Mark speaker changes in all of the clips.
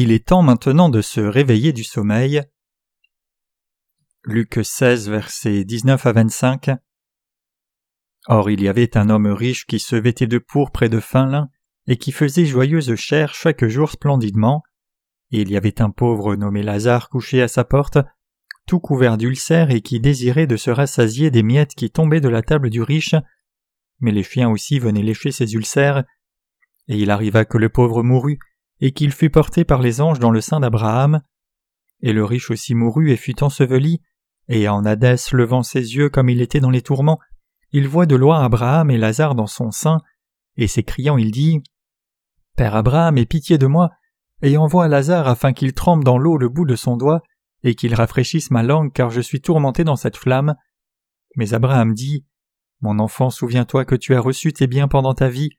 Speaker 1: Il est temps maintenant de se réveiller du sommeil. Luc 16, versets 19 à 25. Or il y avait un homme riche qui se vêtait de pourpre et de fin lin, et qui faisait joyeuse chère chaque jour splendidement. Et il y avait un pauvre nommé Lazare couché à sa porte, tout couvert d'ulcères et qui désirait de se rassasier des miettes qui tombaient de la table du riche, mais les chiens aussi venaient lécher ses ulcères. Et il arriva que le pauvre mourut, et qu'il fut porté par les anges dans le sein d'Abraham. Et le riche aussi mourut et fut enseveli, et en Hadès levant ses yeux comme il était dans les tourments, il voit de loin Abraham et Lazare dans son sein, et s'écriant il dit Père Abraham, aie pitié de moi, et envoie Lazare afin qu'il trempe dans l'eau le bout de son doigt, et qu'il rafraîchisse ma langue car je suis tourmenté dans cette flamme. Mais Abraham dit Mon enfant, souviens-toi que tu as reçu tes biens pendant ta vie,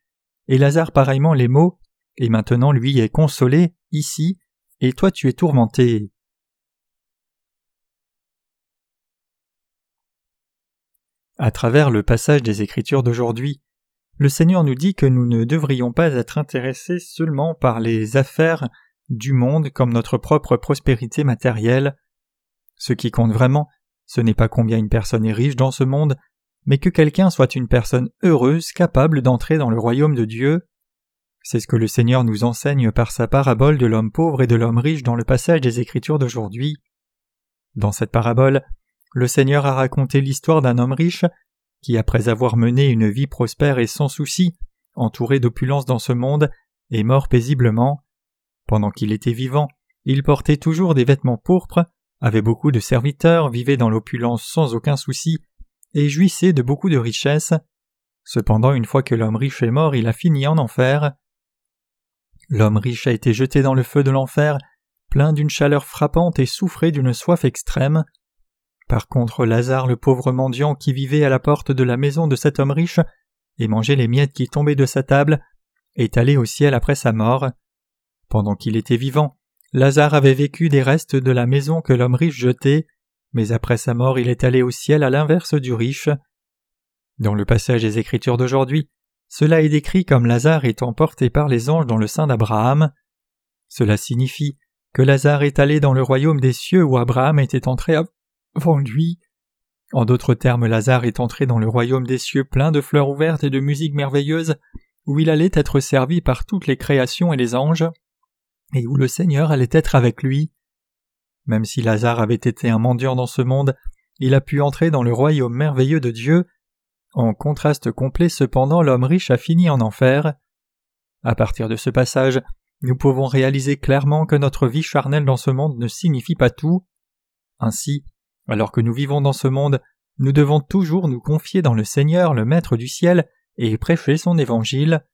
Speaker 1: et Lazare pareillement les mots, et maintenant lui est consolé, ici, et toi tu es tourmenté. À travers le passage des Écritures d'aujourd'hui, le Seigneur nous dit que nous ne devrions pas être intéressés seulement par les affaires du monde comme notre propre prospérité matérielle. Ce qui compte vraiment, ce n'est pas combien une personne est riche dans ce monde, mais que quelqu'un soit une personne heureuse capable d'entrer dans le royaume de Dieu. C'est ce que le Seigneur nous enseigne par sa parabole de l'homme pauvre et de l'homme riche dans le passage des Écritures d'aujourd'hui. Dans cette parabole, le Seigneur a raconté l'histoire d'un homme riche qui, après avoir mené une vie prospère et sans souci, entouré d'opulence dans ce monde, est mort paisiblement. Pendant qu'il était vivant, il portait toujours des vêtements pourpres, avait beaucoup de serviteurs, vivait dans l'opulence sans aucun souci, et jouissait de beaucoup de richesses. Cependant, une fois que l'homme riche est mort, il a fini en enfer. L'homme riche a été jeté dans le feu de l'enfer, plein d'une chaleur frappante et souffrait d'une soif extrême. Par contre, Lazare, le pauvre mendiant qui vivait à la porte de la maison de cet homme riche, et mangeait les miettes qui tombaient de sa table, est allé au ciel après sa mort. Pendant qu'il était vivant, Lazare avait vécu des restes de la maison que l'homme riche jetait, mais après sa mort il est allé au ciel à l'inverse du riche. Dans le passage des Écritures d'aujourd'hui, cela est décrit comme Lazare étant porté par les anges dans le sein d'Abraham. Cela signifie que Lazare est allé dans le royaume des cieux où Abraham était entré avant lui. En d'autres termes, Lazare est entré dans le royaume des cieux plein de fleurs ouvertes et de musique merveilleuse, où il allait être servi par toutes les créations et les anges, et où le Seigneur allait être avec lui. Même si Lazare avait été un mendiant dans ce monde, il a pu entrer dans le royaume merveilleux de Dieu, en contraste complet cependant l'homme riche a fini en enfer. À partir de ce passage, nous pouvons réaliser clairement que notre vie charnelle dans ce monde ne signifie pas tout. Ainsi, alors que nous vivons dans ce monde, nous devons toujours nous confier dans le Seigneur, le Maître du ciel, et prêcher son évangile.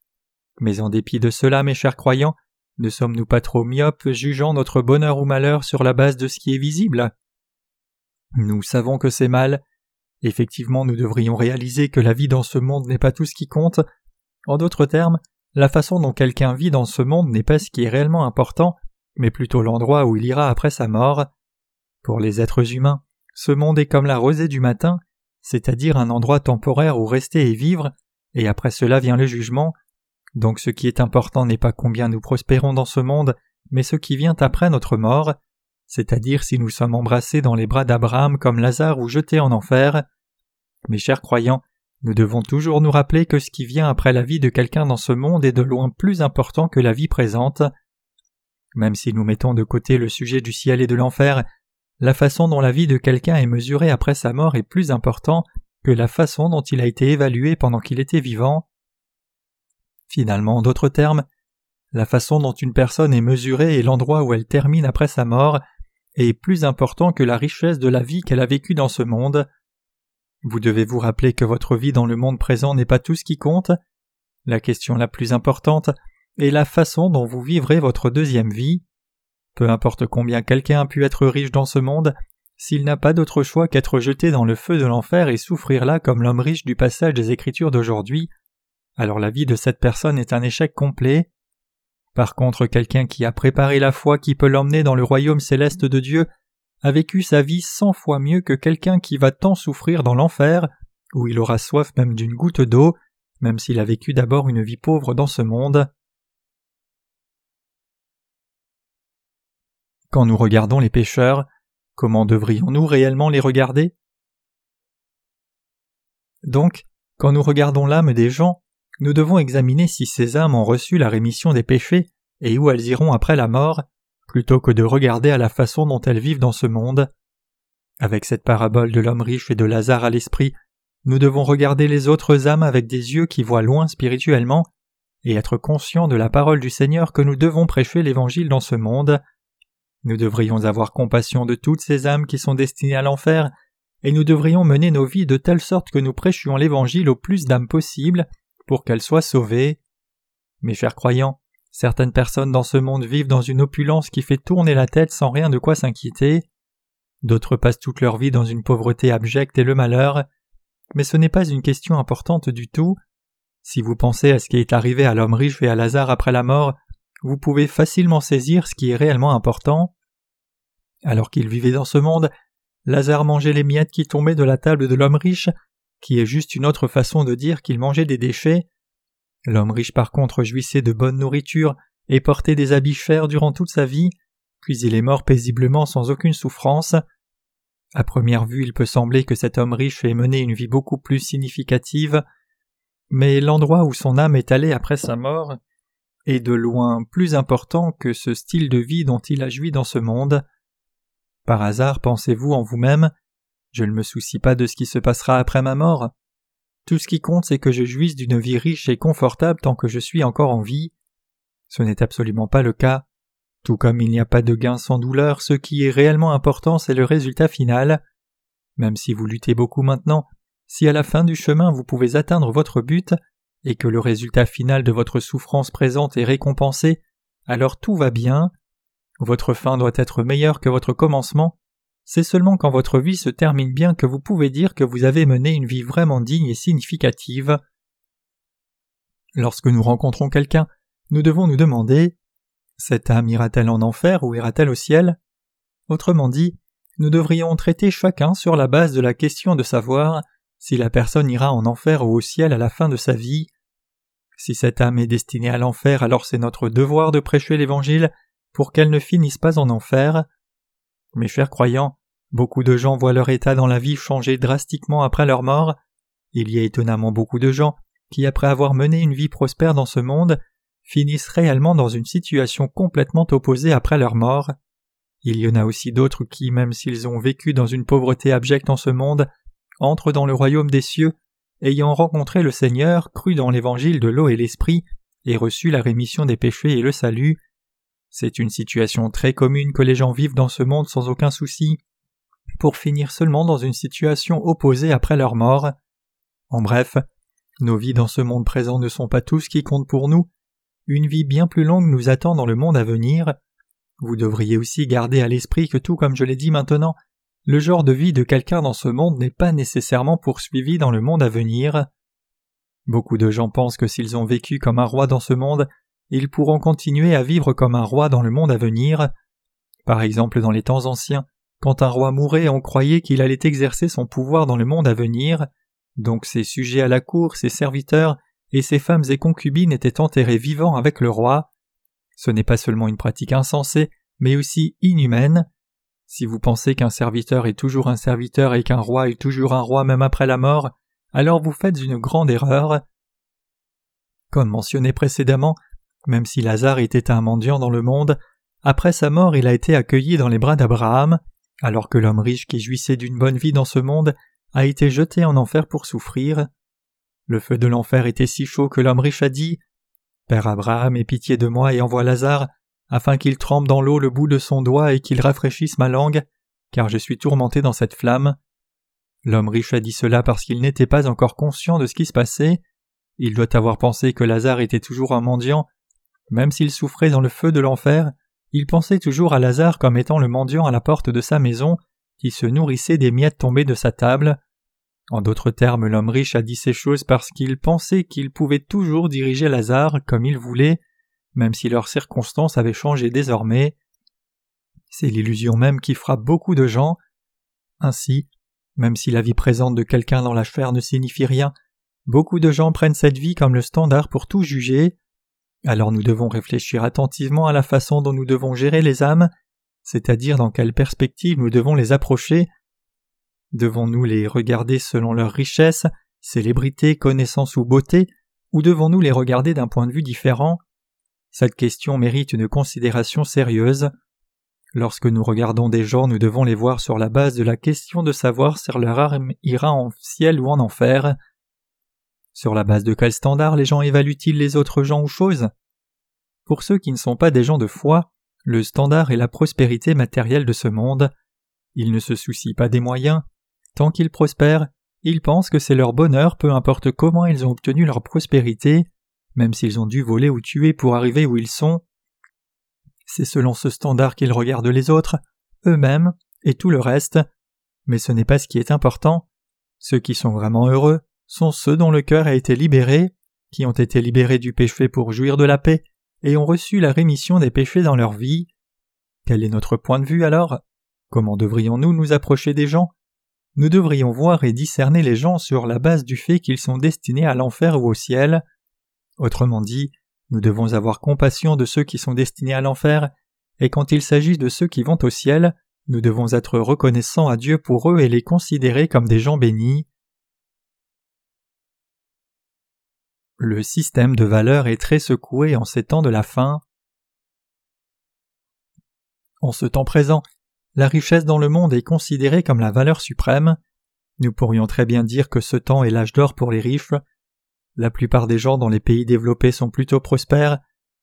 Speaker 1: Mais en dépit de cela, mes chers croyants, ne sommes-nous pas trop myopes jugeant notre bonheur ou malheur sur la base de ce qui est visible? Nous savons que c'est mal, Effectivement, nous devrions réaliser que la vie dans ce monde n'est pas tout ce qui compte. En d'autres termes, la façon dont quelqu'un vit dans ce monde n'est pas ce qui est réellement important, mais plutôt l'endroit où il ira après sa mort. Pour les êtres humains, ce monde est comme la rosée du matin, c'est-à-dire un endroit temporaire où rester et vivre, et après cela vient le jugement. Donc ce qui est important n'est pas combien nous prospérons dans ce monde, mais ce qui vient après notre mort, c'est-à-dire si nous sommes embrassés dans les bras d'Abraham comme Lazare ou jetés en enfer. Mes chers croyants, nous devons toujours nous rappeler que ce qui vient après la vie de quelqu'un dans ce monde est de loin plus important que la vie présente. Même si nous mettons de côté le sujet du ciel et de l'enfer, la façon dont la vie de quelqu'un est mesurée après sa mort est plus important que la façon dont il a été évalué pendant qu'il était vivant. Finalement, en d'autres termes, la façon dont une personne est mesurée et l'endroit où elle termine après sa mort est plus important que la richesse de la vie qu'elle a vécue dans ce monde. Vous devez vous rappeler que votre vie dans le monde présent n'est pas tout ce qui compte. La question la plus importante est la façon dont vous vivrez votre deuxième vie. Peu importe combien quelqu'un a pu être riche dans ce monde, s'il n'a pas d'autre choix qu'être jeté dans le feu de l'enfer et souffrir là comme l'homme riche du passage des Écritures d'aujourd'hui, alors la vie de cette personne est un échec complet. Par contre, quelqu'un qui a préparé la foi qui peut l'emmener dans le royaume céleste de Dieu a vécu sa vie cent fois mieux que quelqu'un qui va tant souffrir dans l'enfer, où il aura soif même d'une goutte d'eau, même s'il a vécu d'abord une vie pauvre dans ce monde. Quand nous regardons les pécheurs, comment devrions-nous réellement les regarder? Donc, quand nous regardons l'âme des gens, nous devons examiner si ces âmes ont reçu la rémission des péchés et où elles iront après la mort, plutôt que de regarder à la façon dont elles vivent dans ce monde. Avec cette parabole de l'homme riche et de Lazare à l'esprit, nous devons regarder les autres âmes avec des yeux qui voient loin spirituellement et être conscients de la parole du Seigneur que nous devons prêcher l'Évangile dans ce monde. Nous devrions avoir compassion de toutes ces âmes qui sont destinées à l'enfer, et nous devrions mener nos vies de telle sorte que nous prêchions l'Évangile au plus d'âmes possible pour qu'elles soient sauvées. Mes chers croyants, certaines personnes dans ce monde vivent dans une opulence qui fait tourner la tête sans rien de quoi s'inquiéter. D'autres passent toute leur vie dans une pauvreté abjecte et le malheur. Mais ce n'est pas une question importante du tout. Si vous pensez à ce qui est arrivé à l'homme riche et à Lazare après la mort, vous pouvez facilement saisir ce qui est réellement important. Alors qu'il vivait dans ce monde, Lazare mangeait les miettes qui tombaient de la table de l'homme riche, qui est juste une autre façon de dire qu'il mangeait des déchets. L'homme riche par contre jouissait de bonne nourriture et portait des habits chers durant toute sa vie, puis il est mort paisiblement sans aucune souffrance. À première vue, il peut sembler que cet homme riche ait mené une vie beaucoup plus significative, mais l'endroit où son âme est allée après sa mort est de loin plus important que ce style de vie dont il a joui dans ce monde. Par hasard pensez-vous en vous-même Je ne me soucie pas de ce qui se passera après ma mort. Tout ce qui compte c'est que je jouisse d'une vie riche et confortable tant que je suis encore en vie. Ce n'est absolument pas le cas. Tout comme il n'y a pas de gain sans douleur, ce qui est réellement important c'est le résultat final. Même si vous luttez beaucoup maintenant, si à la fin du chemin vous pouvez atteindre votre but, et que le résultat final de votre souffrance présente est récompensé, alors tout va bien. Votre fin doit être meilleure que votre commencement. C'est seulement quand votre vie se termine bien que vous pouvez dire que vous avez mené une vie vraiment digne et significative. Lorsque nous rencontrons quelqu'un, nous devons nous demander Cette âme ira-t-elle en enfer ou ira-t-elle au ciel? Autrement dit, nous devrions traiter chacun sur la base de la question de savoir si la personne ira en enfer ou au ciel à la fin de sa vie. Si cette âme est destinée à l'enfer, alors c'est notre devoir de prêcher l'Évangile pour qu'elle ne finisse pas en enfer. Mes chers croyants, beaucoup de gens voient leur état dans la vie changer drastiquement après leur mort. Il y a étonnamment beaucoup de gens qui, après avoir mené une vie prospère dans ce monde, finissent réellement dans une situation complètement opposée après leur mort. Il y en a aussi d'autres qui, même s'ils ont vécu dans une pauvreté abjecte en ce monde, entrent dans le royaume des cieux, ayant rencontré le Seigneur, cru dans l'évangile de l'eau et l'esprit, et reçu la rémission des péchés et le salut. C'est une situation très commune que les gens vivent dans ce monde sans aucun souci, pour finir seulement dans une situation opposée après leur mort. En bref, nos vies dans ce monde présent ne sont pas tout ce qui compte pour nous, une vie bien plus longue nous attend dans le monde à venir. Vous devriez aussi garder à l'esprit que tout comme je l'ai dit maintenant, le genre de vie de quelqu'un dans ce monde n'est pas nécessairement poursuivi dans le monde à venir. Beaucoup de gens pensent que s'ils ont vécu comme un roi dans ce monde, ils pourront continuer à vivre comme un roi dans le monde à venir. Par exemple, dans les temps anciens, quand un roi mourait, on croyait qu'il allait exercer son pouvoir dans le monde à venir, donc ses sujets à la cour, ses serviteurs et ses femmes et concubines étaient enterrés vivants avec le roi. Ce n'est pas seulement une pratique insensée, mais aussi inhumaine. Si vous pensez qu'un serviteur est toujours un serviteur et qu'un roi est toujours un roi même après la mort, alors vous faites une grande erreur. Comme mentionné précédemment, même si Lazare était un mendiant dans le monde, après sa mort il a été accueilli dans les bras d'Abraham, alors que l'homme riche qui jouissait d'une bonne vie dans ce monde a été jeté en enfer pour souffrir. Le feu de l'enfer était si chaud que l'homme riche a dit Père Abraham, aie pitié de moi et envoie Lazare afin qu'il trempe dans l'eau le bout de son doigt et qu'il rafraîchisse ma langue, car je suis tourmenté dans cette flamme. L'homme riche a dit cela parce qu'il n'était pas encore conscient de ce qui se passait. Il doit avoir pensé que Lazare était toujours un mendiant. Même s'il souffrait dans le feu de l'enfer, il pensait toujours à Lazare comme étant le mendiant à la porte de sa maison, qui se nourrissait des miettes tombées de sa table. En d'autres termes, l'homme riche a dit ces choses parce qu'il pensait qu'il pouvait toujours diriger Lazare comme il voulait, même si leurs circonstances avaient changé désormais. C'est l'illusion même qui frappe beaucoup de gens. Ainsi, même si la vie présente de quelqu'un dans la chair ne signifie rien, beaucoup de gens prennent cette vie comme le standard pour tout juger. Alors nous devons réfléchir attentivement à la façon dont nous devons gérer les âmes. c'est-à-dire dans quelle perspective nous devons les approcher. Devons-nous les regarder selon leur richesse, célébrité, connaissance ou beauté, ou devons-nous les regarder d'un point de vue différent? Cette question mérite une considération sérieuse. Lorsque nous regardons des gens, nous devons les voir sur la base de la question de savoir si leur âme ira en ciel ou en enfer. Sur la base de quel standard les gens évaluent-ils les autres gens ou choses? Pour ceux qui ne sont pas des gens de foi, le standard est la prospérité matérielle de ce monde. Ils ne se soucient pas des moyens. Tant qu'ils prospèrent, ils pensent que c'est leur bonheur peu importe comment ils ont obtenu leur prospérité, même s'ils ont dû voler ou tuer pour arriver où ils sont. C'est selon ce standard qu'ils regardent les autres, eux-mêmes et tout le reste. Mais ce n'est pas ce qui est important. Ceux qui sont vraiment heureux, sont ceux dont le cœur a été libéré, qui ont été libérés du péché pour jouir de la paix, et ont reçu la rémission des péchés dans leur vie. Quel est notre point de vue alors? Comment devrions-nous nous approcher des gens? Nous devrions voir et discerner les gens sur la base du fait qu'ils sont destinés à l'enfer ou au ciel. Autrement dit, nous devons avoir compassion de ceux qui sont destinés à l'enfer, et quand il s'agit de ceux qui vont au ciel, nous devons être reconnaissants à Dieu pour eux et les considérer comme des gens bénis. Le système de valeurs est très secoué en ces temps de la fin. En ce temps présent, la richesse dans le monde est considérée comme la valeur suprême. Nous pourrions très bien dire que ce temps est l'âge d'or pour les riches. La plupart des gens dans les pays développés sont plutôt prospères.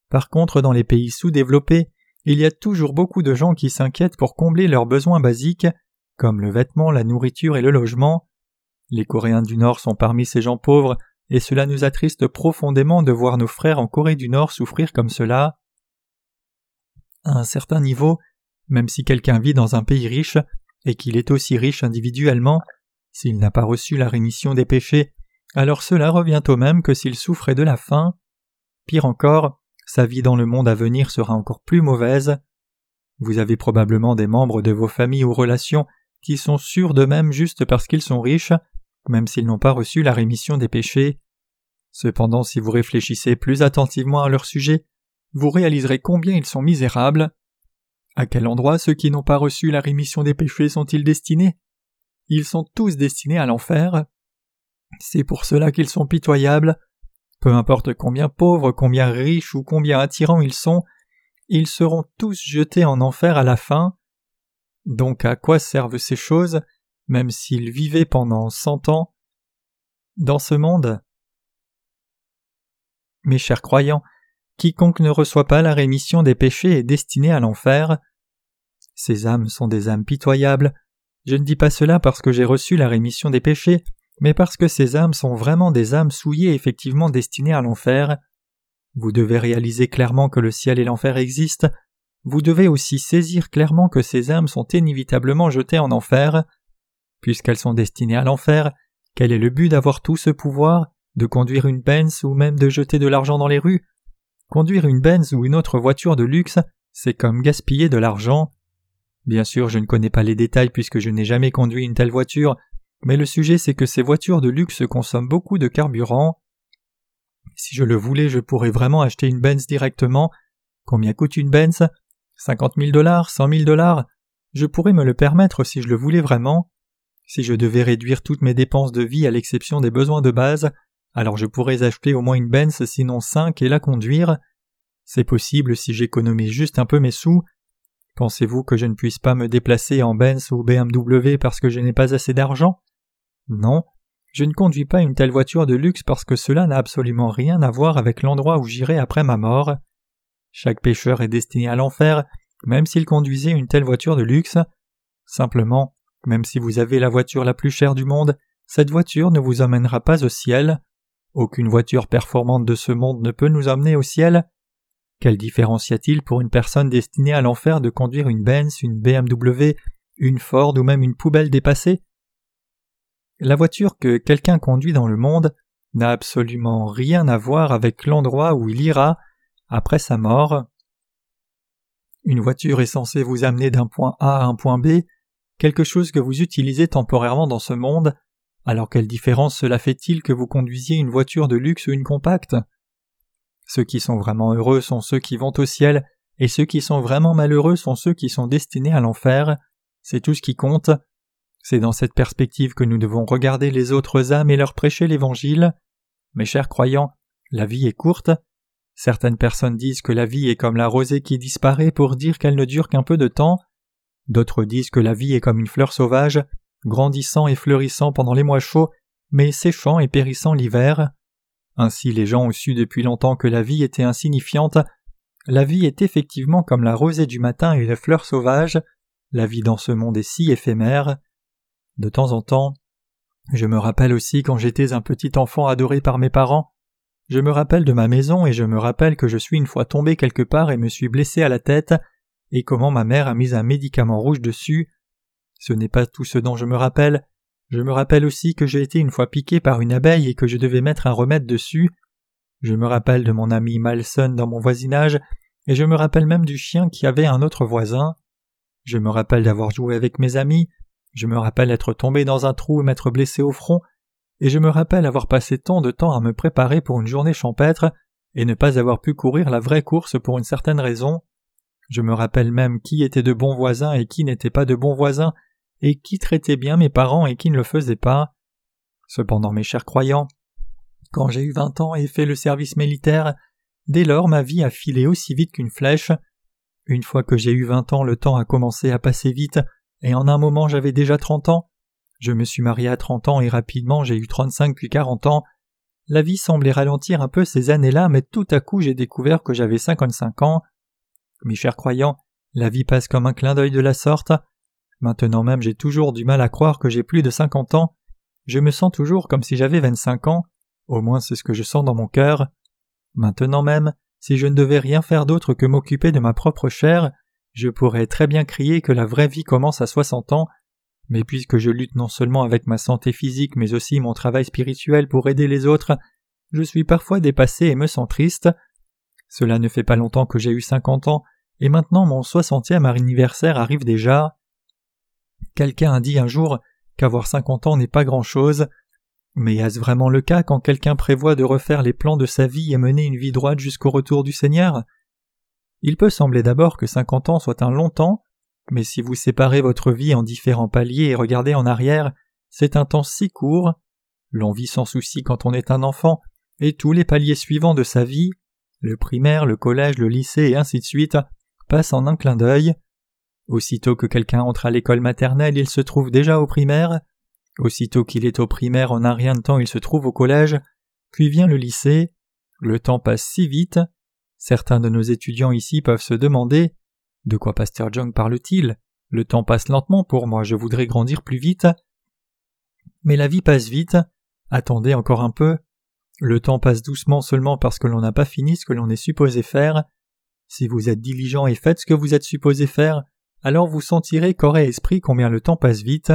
Speaker 1: Par contre, dans les pays sous-développés, il y a toujours beaucoup de gens qui s'inquiètent pour combler leurs besoins basiques, comme le vêtement, la nourriture et le logement. Les Coréens du Nord sont parmi ces gens pauvres et cela nous attriste profondément de voir nos frères en Corée du Nord souffrir comme cela. À un certain niveau, même si quelqu'un vit dans un pays riche, et qu'il est aussi riche individuellement, s'il n'a pas reçu la rémission des péchés, alors cela revient au même que s'il souffrait de la faim. Pire encore, sa vie dans le monde à venir sera encore plus mauvaise. Vous avez probablement des membres de vos familles ou relations qui sont sûrs d'eux-mêmes juste parce qu'ils sont riches, même s'ils n'ont pas reçu la rémission des péchés. Cependant, si vous réfléchissez plus attentivement à leur sujet, vous réaliserez combien ils sont misérables. À quel endroit ceux qui n'ont pas reçu la rémission des péchés sont-ils destinés? Ils sont tous destinés à l'enfer. C'est pour cela qu'ils sont pitoyables. Peu importe combien pauvres, combien riches ou combien attirants ils sont, ils seront tous jetés en enfer à la fin. Donc à quoi servent ces choses? Même s'ils vivaient pendant cent ans dans ce monde. Mes chers croyants, quiconque ne reçoit pas la rémission des péchés est destiné à l'enfer. Ces âmes sont des âmes pitoyables. Je ne dis pas cela parce que j'ai reçu la rémission des péchés, mais parce que ces âmes sont vraiment des âmes souillées effectivement destinées à l'enfer. Vous devez réaliser clairement que le ciel et l'enfer existent. Vous devez aussi saisir clairement que ces âmes sont inévitablement jetées en enfer. Puisqu'elles sont destinées à l'enfer, quel est le but d'avoir tout ce pouvoir, de conduire une Benz ou même de jeter de l'argent dans les rues? Conduire une Benz ou une autre voiture de luxe, c'est comme gaspiller de l'argent. Bien sûr, je ne connais pas les détails puisque je n'ai jamais conduit une telle voiture, mais le sujet c'est que ces voitures de luxe consomment beaucoup de carburant. Si je le voulais, je pourrais vraiment acheter une Benz directement. Combien coûte une Benz? Cinquante mille dollars, cent mille dollars? Je pourrais me le permettre si je le voulais vraiment. Si je devais réduire toutes mes dépenses de vie à l'exception des besoins de base, alors je pourrais acheter au moins une Benz sinon cinq et la conduire. C'est possible si j'économise juste un peu mes sous. Pensez-vous que je ne puisse pas me déplacer en Benz ou BMW parce que je n'ai pas assez d'argent? Non, je ne conduis pas une telle voiture de luxe parce que cela n'a absolument rien à voir avec l'endroit où j'irai après ma mort. Chaque pécheur est destiné à l'enfer, même s'il conduisait une telle voiture de luxe. Simplement, même si vous avez la voiture la plus chère du monde, cette voiture ne vous emmènera pas au ciel. Aucune voiture performante de ce monde ne peut nous emmener au ciel. Quelle différence y a-t-il pour une personne destinée à l'enfer de conduire une Benz, une BMW, une Ford ou même une poubelle dépassée? La voiture que quelqu'un conduit dans le monde n'a absolument rien à voir avec l'endroit où il ira après sa mort. Une voiture est censée vous amener d'un point A à un point B, quelque chose que vous utilisez temporairement dans ce monde, alors quelle différence cela fait-il que vous conduisiez une voiture de luxe ou une compacte? Ceux qui sont vraiment heureux sont ceux qui vont au ciel, et ceux qui sont vraiment malheureux sont ceux qui sont destinés à l'enfer. C'est tout ce qui compte. C'est dans cette perspective que nous devons regarder les autres âmes et leur prêcher l'Évangile. Mes chers croyants, la vie est courte. Certaines personnes disent que la vie est comme la rosée qui disparaît pour dire qu'elle ne dure qu'un peu de temps. D'autres disent que la vie est comme une fleur sauvage, grandissant et fleurissant pendant les mois chauds, mais séchant et périssant l'hiver. Ainsi les gens ont su depuis longtemps que la vie était insignifiante. La vie est effectivement comme la rosée du matin et la fleur sauvage. La vie dans ce monde est si éphémère. De temps en temps, je me rappelle aussi quand j'étais un petit enfant adoré par mes parents. Je me rappelle de ma maison et je me rappelle que je suis une fois tombé quelque part et me suis blessé à la tête, et comment ma mère a mis un médicament rouge dessus. Ce n'est pas tout ce dont je me rappelle. Je me rappelle aussi que j'ai été une fois piqué par une abeille et que je devais mettre un remède dessus. Je me rappelle de mon ami Malson dans mon voisinage, et je me rappelle même du chien qui avait un autre voisin. Je me rappelle d'avoir joué avec mes amis, je me rappelle être tombé dans un trou et m'être blessé au front, et je me rappelle avoir passé tant de temps à me préparer pour une journée champêtre et ne pas avoir pu courir la vraie course pour une certaine raison. Je me rappelle même qui était de bons voisins et qui n'était pas de bons voisins, et qui traitait bien mes parents et qui ne le faisait pas. Cependant, mes chers croyants, quand j'ai eu vingt ans et fait le service militaire, dès lors ma vie a filé aussi vite qu'une flèche. Une fois que j'ai eu vingt ans, le temps a commencé à passer vite, et en un moment j'avais déjà trente ans. Je me suis marié à trente ans et rapidement j'ai eu trente-cinq puis quarante ans. La vie semblait ralentir un peu ces années-là, mais tout à coup j'ai découvert que j'avais cinquante-cinq ans. Mes chers croyants, la vie passe comme un clin d'œil de la sorte. Maintenant même j'ai toujours du mal à croire que j'ai plus de cinquante ans. Je me sens toujours comme si j'avais vingt-cinq ans, au moins c'est ce que je sens dans mon cœur. Maintenant même, si je ne devais rien faire d'autre que m'occuper de ma propre chair, je pourrais très bien crier que la vraie vie commence à soixante ans, mais puisque je lutte non seulement avec ma santé physique mais aussi mon travail spirituel pour aider les autres, je suis parfois dépassé et me sens triste. Cela ne fait pas longtemps que j'ai eu cinquante ans, et maintenant mon soixantième anniversaire arrive déjà. Quelqu'un a dit un jour qu'avoir cinquante ans n'est pas grand-chose. Mais est-ce vraiment le cas quand quelqu'un prévoit de refaire les plans de sa vie et mener une vie droite jusqu'au retour du Seigneur? Il peut sembler d'abord que cinquante ans soit un long temps, mais si vous séparez votre vie en différents paliers et regardez en arrière, c'est un temps si court. L'on vit sans souci quand on est un enfant, et tous les paliers suivants de sa vie, le primaire, le collège, le lycée et ainsi de suite, en un clin d'œil. Aussitôt que quelqu'un entre à l'école maternelle, il se trouve déjà au primaire. Aussitôt qu'il est au primaire, en un rien de temps, il se trouve au collège. Puis vient le lycée. Le temps passe si vite. Certains de nos étudiants ici peuvent se demander De quoi Pasteur Jung parle-t-il? Le temps passe lentement pour moi, je voudrais grandir plus vite. Mais la vie passe vite. Attendez encore un peu. Le temps passe doucement seulement parce que l'on n'a pas fini ce que l'on est supposé faire. Si vous êtes diligent et faites ce que vous êtes supposé faire, alors vous sentirez corps et esprit combien le temps passe vite.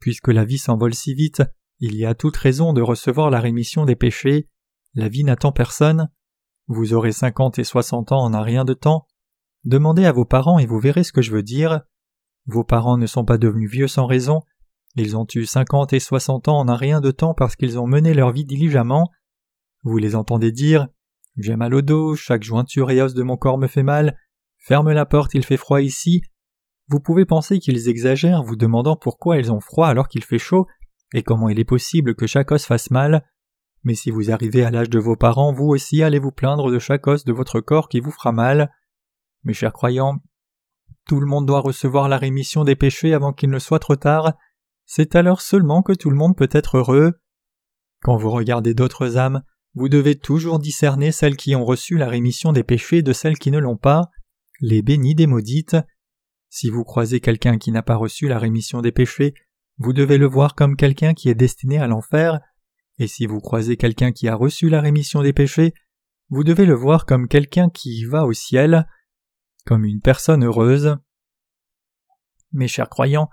Speaker 1: Puisque la vie s'envole si vite, il y a toute raison de recevoir la rémission des péchés. La vie n'attend personne. Vous aurez cinquante et soixante ans en un rien de temps. Demandez à vos parents et vous verrez ce que je veux dire. Vos parents ne sont pas devenus vieux sans raison, ils ont eu cinquante et soixante ans en un rien de temps parce qu'ils ont mené leur vie diligemment. Vous les entendez dire J'ai mal au dos, chaque jointure et os de mon corps me fait mal, ferme la porte, il fait froid ici. Vous pouvez penser qu'ils exagèrent, vous demandant pourquoi ils ont froid alors qu'il fait chaud, et comment il est possible que chaque os fasse mal. Mais si vous arrivez à l'âge de vos parents, vous aussi allez vous plaindre de chaque os de votre corps qui vous fera mal. Mes chers croyants, tout le monde doit recevoir la rémission des péchés avant qu'il ne soit trop tard. C'est alors seulement que tout le monde peut être heureux. Quand vous regardez d'autres âmes, vous devez toujours discerner celles qui ont reçu la rémission des péchés de celles qui ne l'ont pas, les bénies des maudites. Si vous croisez quelqu'un qui n'a pas reçu la rémission des péchés, vous devez le voir comme quelqu'un qui est destiné à l'enfer, et si vous croisez quelqu'un qui a reçu la rémission des péchés, vous devez le voir comme quelqu'un qui va au ciel, comme une personne heureuse. Mes chers croyants,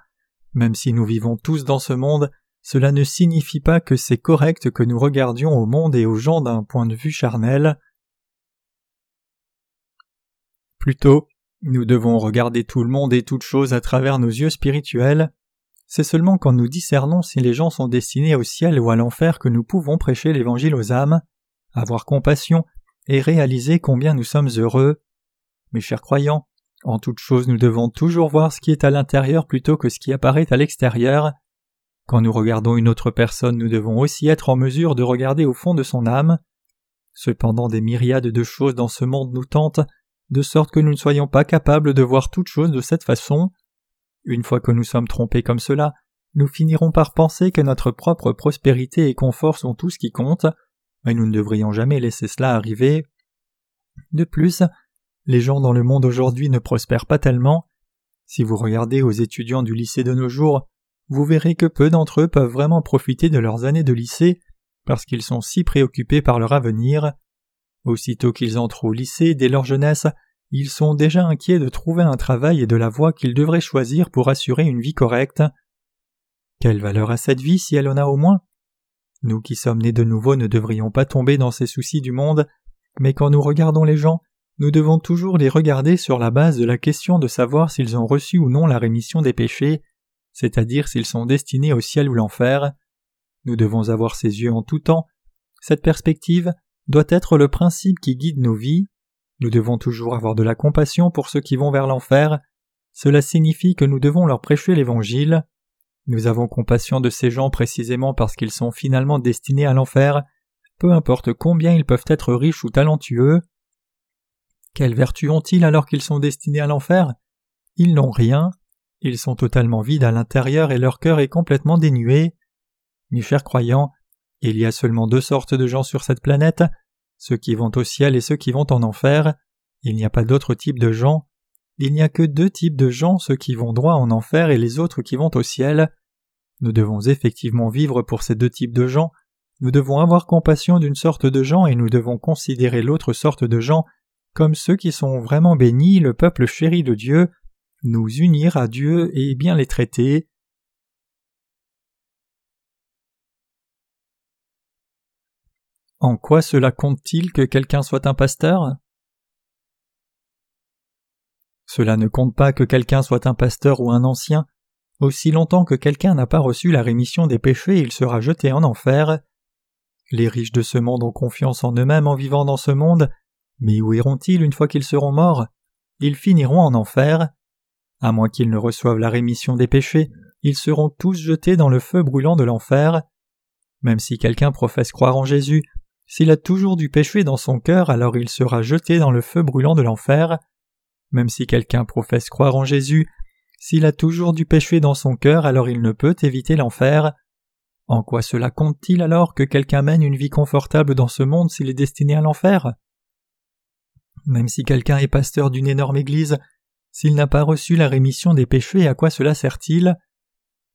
Speaker 1: même si nous vivons tous dans ce monde, cela ne signifie pas que c'est correct que nous regardions au monde et aux gens d'un point de vue charnel. Plutôt, nous devons regarder tout le monde et toutes choses à travers nos yeux spirituels. C'est seulement quand nous discernons si les gens sont destinés au ciel ou à l'enfer que nous pouvons prêcher l'Évangile aux âmes, avoir compassion et réaliser combien nous sommes heureux. Mes chers croyants, en toute chose nous devons toujours voir ce qui est à l'intérieur plutôt que ce qui apparaît à l'extérieur. Quand nous regardons une autre personne, nous devons aussi être en mesure de regarder au fond de son âme. Cependant des myriades de choses dans ce monde nous tentent, de sorte que nous ne soyons pas capables de voir toutes choses de cette façon. Une fois que nous sommes trompés comme cela, nous finirons par penser que notre propre prospérité et confort sont tout ce qui compte, mais nous ne devrions jamais laisser cela arriver. De plus, les gens dans le monde aujourd'hui ne prospèrent pas tellement. Si vous regardez aux étudiants du lycée de nos jours, vous verrez que peu d'entre eux peuvent vraiment profiter de leurs années de lycée parce qu'ils sont si préoccupés par leur avenir. Aussitôt qu'ils entrent au lycée, dès leur jeunesse, ils sont déjà inquiets de trouver un travail et de la voie qu'ils devraient choisir pour assurer une vie correcte. Quelle valeur a cette vie si elle en a au moins? Nous qui sommes nés de nouveau ne devrions pas tomber dans ces soucis du monde, mais quand nous regardons les gens, nous devons toujours les regarder sur la base de la question de savoir s'ils ont reçu ou non la rémission des péchés, c'est-à-dire s'ils sont destinés au ciel ou l'enfer. Nous devons avoir ces yeux en tout temps. Cette perspective doit être le principe qui guide nos vies. Nous devons toujours avoir de la compassion pour ceux qui vont vers l'enfer. Cela signifie que nous devons leur prêcher l'Évangile. Nous avons compassion de ces gens précisément parce qu'ils sont finalement destinés à l'enfer, peu importe combien ils peuvent être riches ou talentueux. Quelles vertus ont-ils alors qu'ils sont destinés à l'enfer? Ils n'ont rien, ils sont totalement vides à l'intérieur et leur cœur est complètement dénué. Mes chers croyants, il y a seulement deux sortes de gens sur cette planète, ceux qui vont au ciel et ceux qui vont en enfer. Il n'y a pas d'autre type de gens. Il n'y a que deux types de gens, ceux qui vont droit en enfer et les autres qui vont au ciel. Nous devons effectivement vivre pour ces deux types de gens, nous devons avoir compassion d'une sorte de gens et nous devons considérer l'autre sorte de gens comme ceux qui sont vraiment bénis, le peuple chéri de Dieu, nous unir à Dieu et bien les traiter. En quoi cela compte-t-il que quelqu'un soit un pasteur? Cela ne compte pas que quelqu'un soit un pasteur ou un ancien, aussi longtemps que quelqu'un n'a pas reçu la rémission des péchés, il sera jeté en enfer. Les riches de ce monde ont confiance en eux-mêmes en vivant dans ce monde, mais où iront-ils une fois qu'ils seront morts? Ils finiront en enfer. À moins qu'ils ne reçoivent la rémission des péchés, ils seront tous jetés dans le feu brûlant de l'enfer. Même si quelqu'un professe croire en Jésus, s'il a toujours du péché dans son cœur, alors il sera jeté dans le feu brûlant de l'enfer. Même si quelqu'un professe croire en Jésus, s'il a toujours du péché dans son cœur, alors il ne peut éviter l'enfer. En quoi cela compte-t-il alors que quelqu'un mène une vie confortable dans ce monde s'il est destiné à l'enfer? Même si quelqu'un est pasteur d'une énorme église, s'il n'a pas reçu la rémission des péchés, à quoi cela sert-il?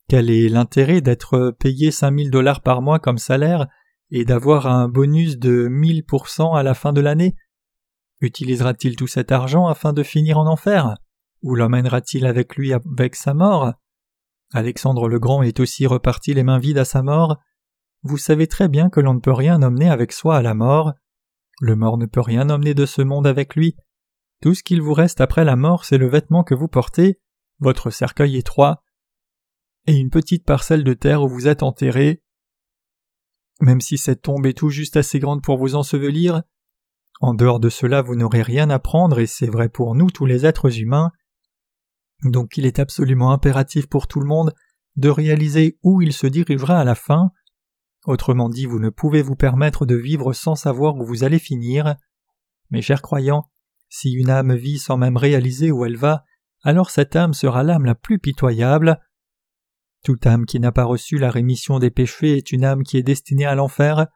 Speaker 1: Quel est l'intérêt d'être payé cinq mille dollars par mois comme salaire et d'avoir un bonus de mille pour cent à la fin de l'année? Utilisera-t-il tout cet argent afin de finir en enfer? Où l'emmènera-t-il avec lui avec sa mort? Alexandre le Grand est aussi reparti les mains vides à sa mort. Vous savez très bien que l'on ne peut rien emmener avec soi à la mort. Le mort ne peut rien emmener de ce monde avec lui. Tout ce qu'il vous reste après la mort, c'est le vêtement que vous portez, votre cercueil étroit, et une petite parcelle de terre où vous êtes enterré. Même si cette tombe est tout juste assez grande pour vous ensevelir, en dehors de cela vous n'aurez rien à prendre et c'est vrai pour nous tous les êtres humains. Donc il est absolument impératif pour tout le monde de réaliser où il se dirigera à la fin. Autrement dit, vous ne pouvez vous permettre de vivre sans savoir où vous allez finir. Mes chers croyants, si une âme vit sans même réaliser où elle va, alors cette âme sera l'âme la plus pitoyable. Toute âme qui n'a pas reçu la rémission des péchés est une âme qui est destinée à l'enfer.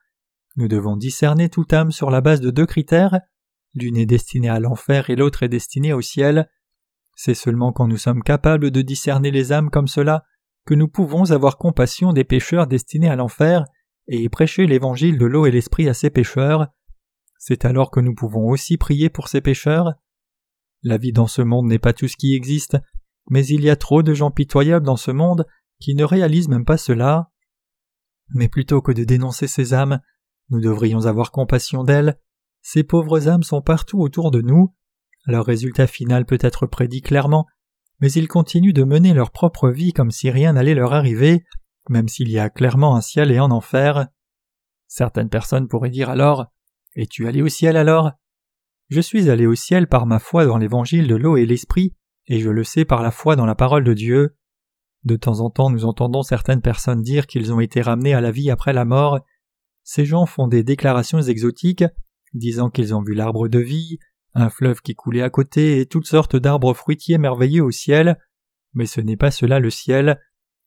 Speaker 1: Nous devons discerner toute âme sur la base de deux critères. L'une est destinée à l'enfer et l'autre est destinée au ciel. C'est seulement quand nous sommes capables de discerner les âmes comme cela que nous pouvons avoir compassion des pécheurs destinés à l'enfer et prêcher l'évangile de l'eau et l'esprit à ces pécheurs. C'est alors que nous pouvons aussi prier pour ces pécheurs. La vie dans ce monde n'est pas tout ce qui existe, mais il y a trop de gens pitoyables dans ce monde qui ne réalisent même pas cela. Mais plutôt que de dénoncer ces âmes, nous devrions avoir compassion d'elles. Ces pauvres âmes sont partout autour de nous, leur résultat final peut être prédit clairement, mais ils continuent de mener leur propre vie comme si rien n'allait leur arriver, même s'il y a clairement un ciel et un enfer. Certaines personnes pourraient dire alors Es-tu allé au ciel alors? Je suis allé au ciel par ma foi dans l'évangile de l'eau et l'esprit, et je le sais par la foi dans la parole de Dieu. De temps en temps nous entendons certaines personnes dire qu'ils ont été ramenés à la vie après la mort. Ces gens font des déclarations exotiques, disant qu'ils ont vu l'arbre de vie, un fleuve qui coulait à côté et toutes sortes d'arbres fruitiers merveilleux au ciel. Mais ce n'est pas cela le ciel.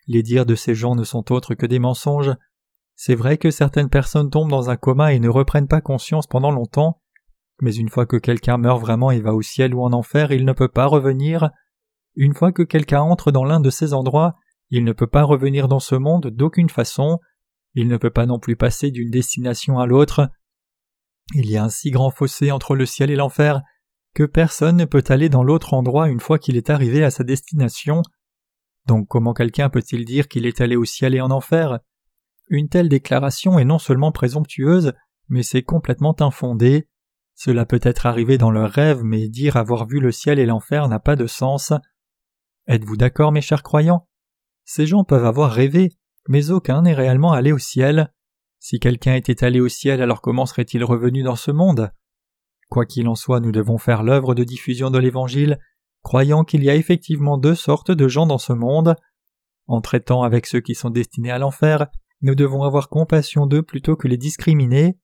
Speaker 1: Les dires de ces gens ne sont autres que des mensonges. C'est vrai que certaines personnes tombent dans un coma et ne reprennent pas conscience pendant longtemps, mais une fois que quelqu'un meurt vraiment et va au ciel ou en enfer, il ne peut pas revenir. Une fois que quelqu'un entre dans l'un de ces endroits, il ne peut pas revenir dans ce monde d'aucune façon, il ne peut pas non plus passer d'une destination à l'autre. Il y a un si grand fossé entre le ciel et l'enfer que personne ne peut aller dans l'autre endroit une fois qu'il est arrivé à sa destination. Donc comment quelqu'un peut-il dire qu'il est allé au ciel et en enfer? Une telle déclaration est non seulement présomptueuse, mais c'est complètement infondé. Cela peut être arrivé dans leur rêve, mais dire avoir vu le ciel et l'enfer n'a pas de sens. Êtes-vous d'accord, mes chers croyants? Ces gens peuvent avoir rêvé, mais aucun n'est réellement allé au ciel. Si quelqu'un était allé au ciel, alors comment serait-il revenu dans ce monde? Quoi qu'il en soit, nous devons faire l'œuvre de diffusion de l'Évangile, croyant qu'il y a effectivement deux sortes de gens dans ce monde. En traitant avec ceux qui sont destinés à l'enfer, nous devons avoir compassion d'eux plutôt que les discriminer.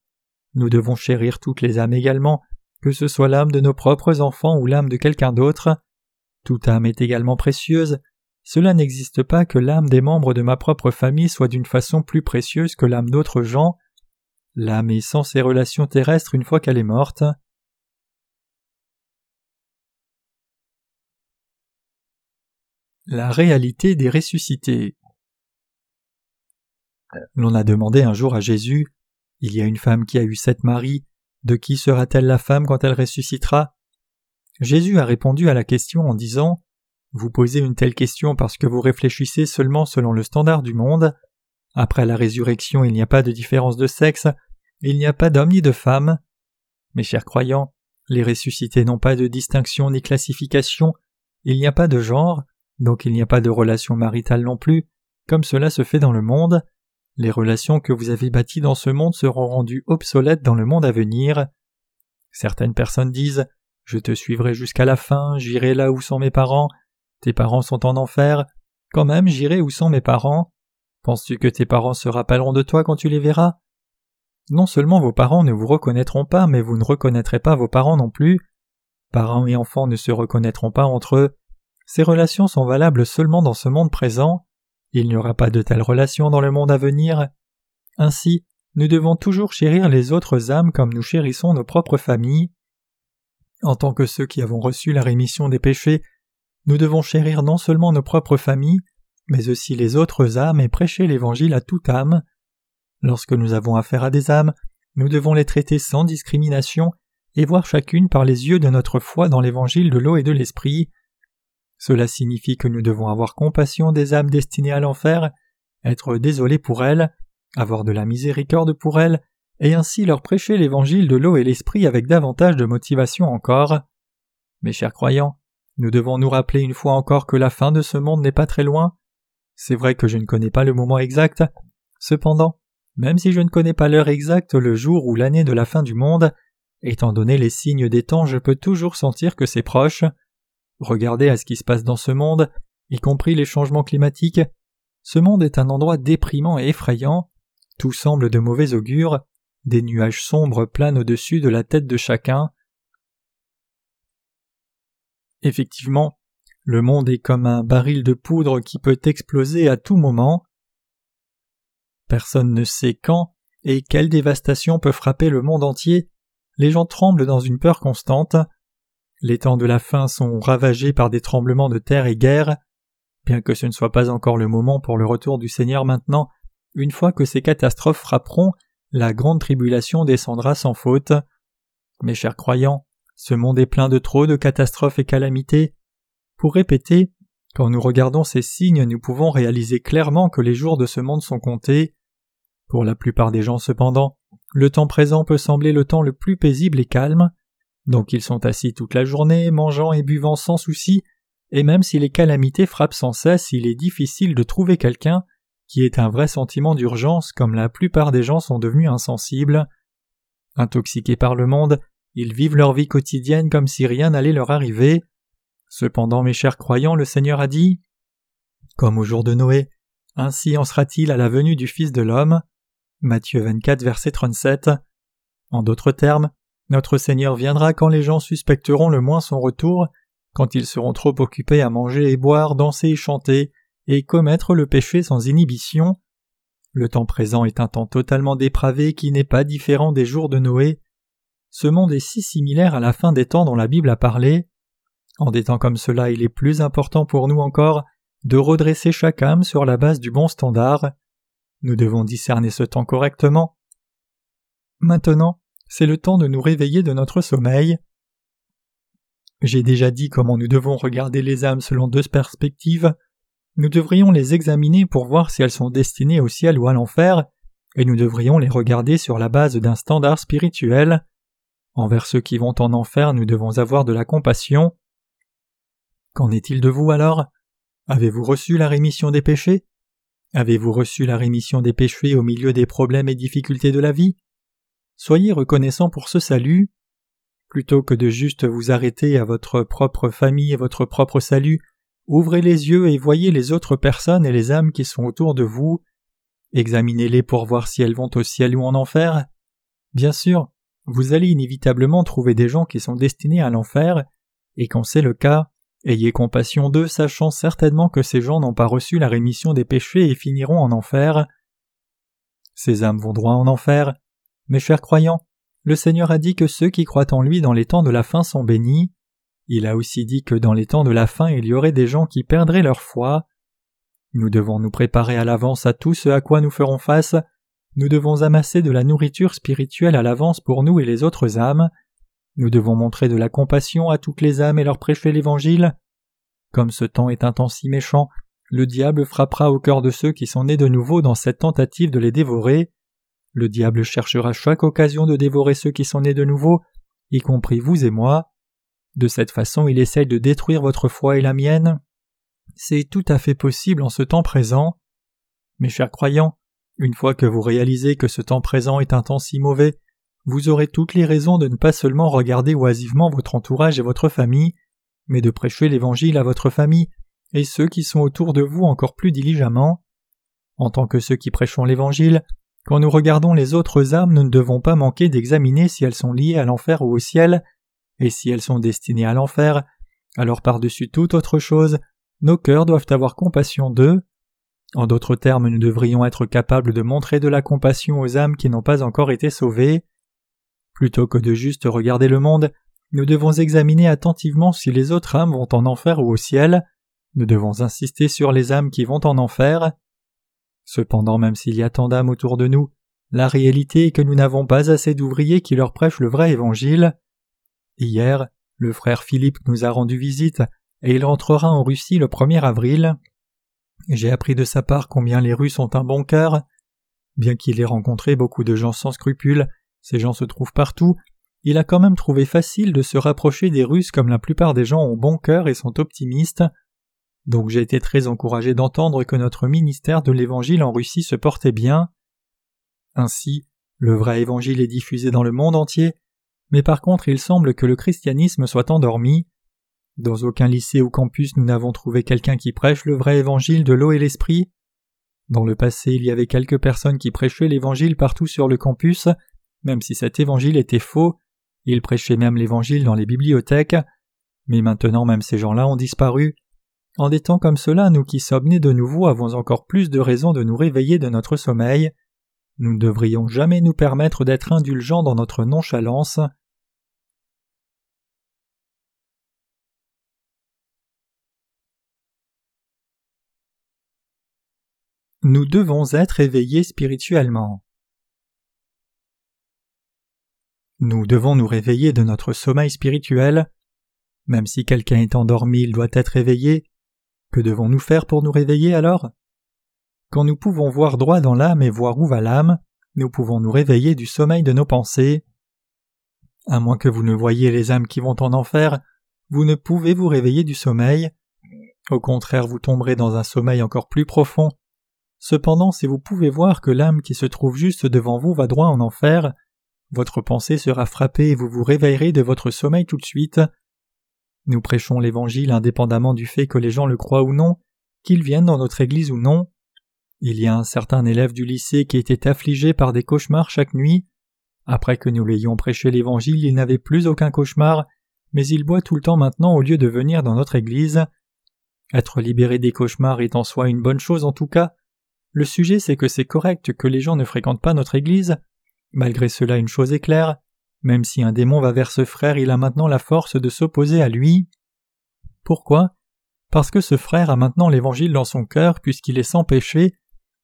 Speaker 1: Nous devons chérir toutes les âmes également, que ce soit l'âme de nos propres enfants ou l'âme de quelqu'un d'autre. Toute âme est également précieuse. Cela n'existe pas que l'âme des membres de ma propre famille soit d'une façon plus précieuse que l'âme d'autres gens. L'âme est sans ses relations terrestres une fois qu'elle est morte. La réalité des ressuscités. L'on a demandé un jour à Jésus il y a une femme qui a eu sept maris, de qui sera-t-elle la femme quand elle ressuscitera? Jésus a répondu à la question en disant Vous posez une telle question parce que vous réfléchissez seulement selon le standard du monde. Après la résurrection, il n'y a pas de différence de sexe, il n'y a pas d'homme ni de femme. Mes chers croyants, les ressuscités n'ont pas de distinction ni classification, il n'y a pas de genre, donc il n'y a pas de relation maritale non plus, comme cela se fait dans le monde. Les relations que vous avez bâties dans ce monde seront rendues obsolètes dans le monde à venir. Certaines personnes disent Je te suivrai jusqu'à la fin, j'irai là où sont mes parents, tes parents sont en enfer, quand même j'irai où sont mes parents. Penses-tu que tes parents se rappelleront de toi quand tu les verras? Non seulement vos parents ne vous reconnaîtront pas, mais vous ne reconnaîtrez pas vos parents non plus. Parents et enfants ne se reconnaîtront pas entre eux. Ces relations sont valables seulement dans ce monde présent. Il n'y aura pas de telles relations dans le monde à venir. Ainsi, nous devons toujours chérir les autres âmes comme nous chérissons nos propres familles. En tant que ceux qui avons reçu la rémission des péchés, nous devons chérir non seulement nos propres familles, mais aussi les autres âmes et prêcher l'Évangile à toute âme. Lorsque nous avons affaire à des âmes, nous devons les traiter sans discrimination et voir chacune par les yeux de notre foi dans l'Évangile de l'eau et de l'Esprit. Cela signifie que nous devons avoir compassion des âmes destinées à l'enfer, être désolés pour elles, avoir de la miséricorde pour elles, et ainsi leur prêcher l'évangile de l'eau et l'esprit avec davantage de motivation encore. Mes chers croyants, nous devons nous rappeler une fois encore que la fin de ce monde n'est pas très loin. C'est vrai que je ne connais pas le moment exact, cependant, même si je ne connais pas l'heure exacte, le jour ou l'année de la fin du monde, étant donné les signes des temps, je peux toujours sentir que c'est proche. Regardez à ce qui se passe dans ce monde, y compris les changements climatiques. Ce monde est un endroit déprimant et effrayant. Tout semble de mauvais augure. Des nuages sombres planent au-dessus de la tête de chacun. Effectivement, le monde est comme un baril de poudre qui peut exploser à tout moment. Personne ne sait quand et quelle dévastation peut frapper le monde entier. Les gens tremblent dans une peur constante. Les temps de la fin sont ravagés par des tremblements de terre et guerre. Bien que ce ne soit pas encore le moment pour le retour du Seigneur maintenant, une fois que ces catastrophes frapperont, la grande tribulation descendra sans faute. Mes chers croyants, ce monde est plein de trop de catastrophes et calamités. Pour répéter, quand nous regardons ces signes, nous pouvons réaliser clairement que les jours de ce monde sont comptés. Pour la plupart des gens cependant, le temps présent peut sembler le temps le plus paisible et calme. Donc ils sont assis toute la journée, mangeant et buvant sans souci, et même si les calamités frappent sans cesse, il est difficile de trouver quelqu'un qui ait un vrai sentiment d'urgence comme la plupart des gens sont devenus insensibles. Intoxiqués par le monde, ils vivent leur vie quotidienne comme si rien n'allait leur arriver. Cependant, mes chers croyants, le Seigneur a dit Comme au jour de Noé, ainsi en sera-t-il à la venue du Fils de l'homme. Matthieu 24, verset 37. En d'autres termes, notre Seigneur viendra quand les gens suspecteront le moins son retour, quand ils seront trop occupés à manger et boire, danser et chanter, et commettre le péché sans inhibition. Le temps présent est un temps totalement dépravé qui n'est pas différent des jours de Noé. Ce monde est si similaire à la fin des temps dont la Bible a parlé. En des temps comme cela, il est plus important pour nous encore de redresser chaque âme sur la base du bon standard. Nous devons discerner ce temps correctement. Maintenant, c'est le temps de nous réveiller de notre sommeil. J'ai déjà dit comment nous devons regarder les âmes selon deux perspectives. Nous devrions les examiner pour voir si elles sont destinées au ciel ou à l'enfer, et nous devrions les regarder sur la base d'un standard spirituel. Envers ceux qui vont en enfer, nous devons avoir de la compassion. Qu'en est-il de vous alors? Avez-vous reçu la rémission des péchés? Avez-vous reçu la rémission des péchés au milieu des problèmes et difficultés de la vie? Soyez reconnaissant pour ce salut. Plutôt que de juste vous arrêter à votre propre famille et votre propre salut, ouvrez les yeux et voyez les autres personnes et les âmes qui sont autour de vous. Examinez-les pour voir si elles vont au ciel ou en enfer. Bien sûr, vous allez inévitablement trouver des gens qui sont destinés à l'enfer, et quand c'est le cas, Ayez compassion d'eux, sachant certainement que ces gens n'ont pas reçu la rémission des péchés et finiront en enfer. Ces âmes vont droit en enfer. Mes chers croyants, le Seigneur a dit que ceux qui croient en lui dans les temps de la fin sont bénis. Il a aussi dit que dans les temps de la fin il y aurait des gens qui perdraient leur foi. Nous devons nous préparer à l'avance à tout ce à quoi nous ferons face. Nous devons amasser de la nourriture spirituelle à l'avance pour nous et les autres âmes. Nous devons montrer de la compassion à toutes les âmes et leur prêcher l'Évangile. Comme ce temps est un temps si méchant, le diable frappera au cœur de ceux qui sont nés de nouveau dans cette tentative de les dévorer. Le diable cherchera chaque occasion de dévorer ceux qui sont nés de nouveau, y compris vous et moi. De cette façon, il essaye de détruire votre foi et la mienne. C'est tout à fait possible en ce temps présent. Mes chers croyants, une fois que vous réalisez que ce temps présent est un temps si mauvais, vous aurez toutes les raisons de ne pas seulement regarder oisivement votre entourage et votre famille, mais de prêcher l'Évangile à votre famille et ceux qui sont autour de vous encore plus diligemment. En tant que ceux qui prêchons l'Évangile, quand nous regardons les autres âmes, nous ne devons pas manquer d'examiner si elles sont liées à l'enfer ou au ciel, et si elles sont destinées à l'enfer, alors par-dessus toute autre chose, nos cœurs doivent avoir compassion d'eux. En d'autres termes, nous devrions être capables de montrer de la compassion aux âmes qui n'ont pas encore été sauvées. Plutôt que de juste regarder le monde, nous devons examiner attentivement si les autres âmes vont en enfer ou au ciel, nous devons insister sur les âmes qui vont en enfer. Cependant, même s'il y a tant d'âmes autour de nous, la réalité est que nous n'avons pas assez d'ouvriers qui leur prêchent le vrai évangile. Hier, le frère Philippe nous a rendu visite et il rentrera en Russie le 1er avril. J'ai appris de sa part combien les Russes ont un bon cœur. Bien qu'il ait rencontré beaucoup de gens sans scrupules, ces gens se trouvent partout, il a quand même trouvé facile de se rapprocher des Russes comme la plupart des gens ont bon cœur et sont optimistes. Donc j'ai été très encouragé d'entendre que notre ministère de l'Évangile en Russie se portait bien. Ainsi, le vrai Évangile est diffusé dans le monde entier, mais par contre il semble que le christianisme soit endormi. Dans aucun lycée ou campus nous n'avons trouvé quelqu'un qui prêche le vrai Évangile de l'eau et l'esprit. Dans le passé il y avait quelques personnes qui prêchaient l'Évangile partout sur le campus, même si cet évangile était faux, ils prêchaient même l'évangile dans les bibliothèques, mais maintenant même ces gens-là ont disparu. En des temps comme cela, nous qui sommes nés de nouveau avons encore plus de raisons de nous réveiller de notre sommeil. Nous ne devrions jamais nous permettre d'être indulgents dans notre nonchalance. Nous devons être éveillés spirituellement. Nous devons nous réveiller de notre sommeil spirituel. Même si quelqu'un est endormi, il doit être éveillé. Que devons-nous faire pour nous réveiller alors? Quand nous pouvons voir droit dans l'âme et voir où va l'âme, nous pouvons nous réveiller du sommeil de nos pensées. À moins que vous ne voyiez les âmes qui vont en enfer, vous ne pouvez vous réveiller du sommeil. Au contraire, vous tomberez dans un sommeil encore plus profond. Cependant, si vous pouvez voir que l'âme qui se trouve juste devant vous va droit en enfer, votre pensée sera frappée et vous vous réveillerez de votre sommeil tout de suite. Nous prêchons l'Évangile indépendamment du fait que les gens le croient ou non, qu'ils viennent dans notre Église ou non. Il y a un certain élève du lycée qui était affligé par des cauchemars chaque nuit. Après que nous l'ayons prêché l'Évangile, il n'avait plus aucun cauchemar, mais il boit tout le temps maintenant au lieu de venir dans notre Église. Être libéré des cauchemars est en soi une bonne chose en tout cas. Le sujet c'est que c'est correct que les gens ne fréquentent pas notre Église, Malgré cela, une chose est claire, même si un démon va vers ce frère, il a maintenant la force de s'opposer à lui. Pourquoi? Parce que ce frère a maintenant l'Évangile dans son cœur puisqu'il est sans péché,